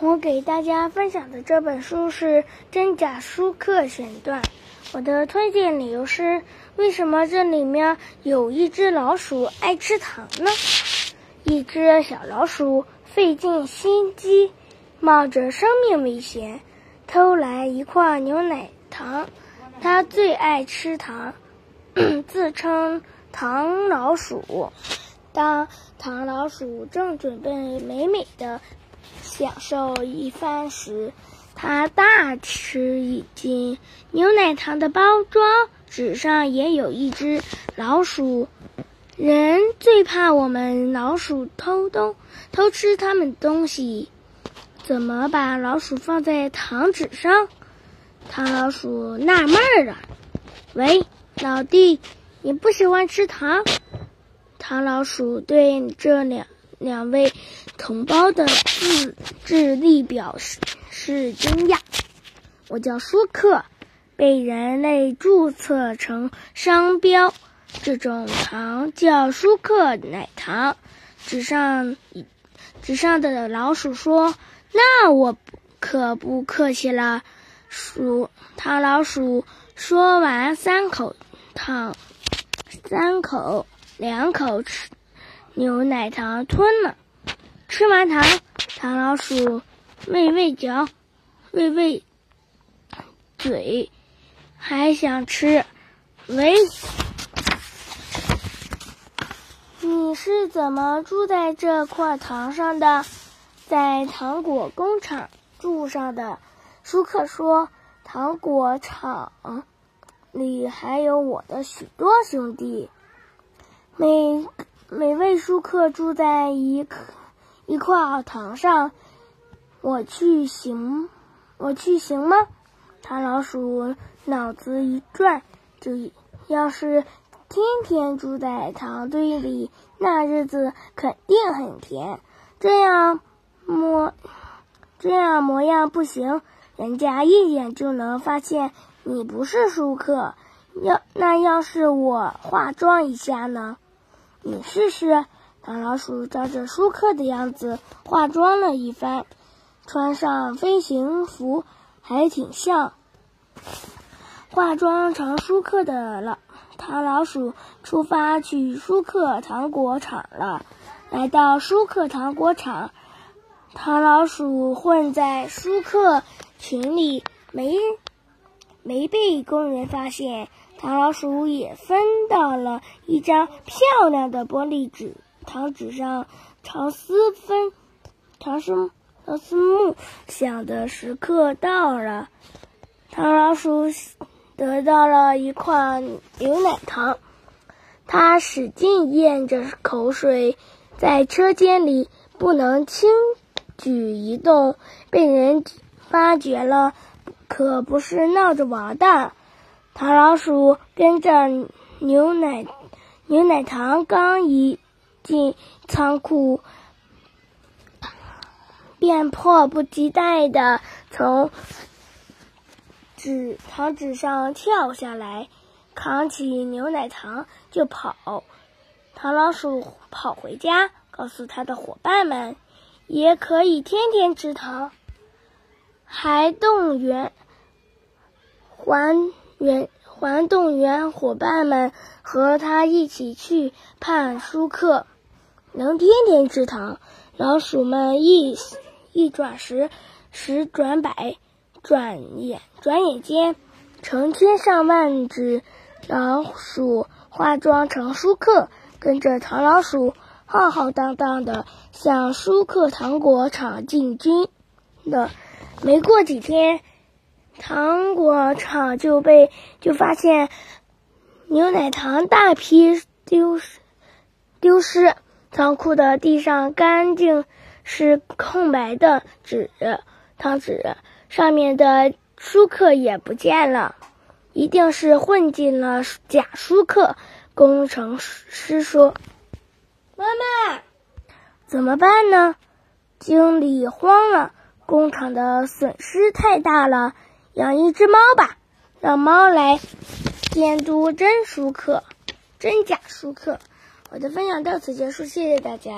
我给大家分享的这本书是《真假书课选段》。我的推荐理由是：为什么这里面有一只老鼠爱吃糖呢？一只小老鼠费尽心机，冒着生命危险偷来一块牛奶糖。它最爱吃糖，自称“糖老鼠”。当糖老鼠正准备美美的。享受一番时，他大吃一惊。牛奶糖的包装纸上也有一只老鼠。人最怕我们老鼠偷东偷吃他们东西，怎么把老鼠放在糖纸上？糖老鼠纳闷了。喂，老弟，你不喜欢吃糖？糖老鼠对这两。两位同胞的智智力表示是惊讶。我叫舒克，被人类注册成商标。这种糖叫舒克奶糖。纸上纸上的老鼠说：“那我可不客气了。”鼠糖老鼠说完，三口糖，三口两口吃。牛奶糖吞了，吃完糖，糖老鼠喂喂嚼，喂喂嘴，还想吃。喂，你是怎么住在这块糖上的？在糖果工厂住上的。舒克说：“糖果厂里还有我的许多兄弟。”每。每位舒克住在一一块糖上，我去行，我去行吗？糖老鼠脑子一转，这要是天天住在糖堆里，那日子肯定很甜。这样模这样模样不行，人家一眼就能发现你不是舒克。要那要是我化妆一下呢？你试试，糖老鼠照着舒克的样子化妆了一番，穿上飞行服，还挺像。化妆成舒克的老糖老鼠出发去舒克糖果厂了。来到舒克糖果厂，糖老鼠混在舒克群里，没没被工人发现。糖老鼠也分到了一张漂亮的玻璃纸，糖纸上长思分，长思长思木想的时刻到了，糖老鼠得到了一块牛奶糖，它使劲咽着口水，在车间里不能轻举一动，被人发觉了，可不是闹着玩的。糖老鼠跟着牛奶牛奶糖刚一进仓库，便迫不及待的从纸糖纸上跳下来，扛起牛奶糖就跑。糖老鼠跑回家，告诉他的伙伴们，也可以天天吃糖，还动员还。原还动员伙伴们和他一起去盼舒克，能天天吃糖。老鼠们一一转十，十转百，转眼转眼间，成千上万只老鼠化妆成舒克，跟着糖老鼠浩浩荡荡的向舒克糖果厂进军了。没过几天。糖果厂就被就发现牛奶糖大批丢失，丢失仓库的地上干净是空白的纸糖纸，上面的舒克也不见了，一定是混进了假舒克。工程师说：“妈妈，怎么办呢？”经理慌了，工厂的损失太大了。养一只猫吧，让猫来监督真舒克、真假舒克。我的分享到此结束，谢谢大家。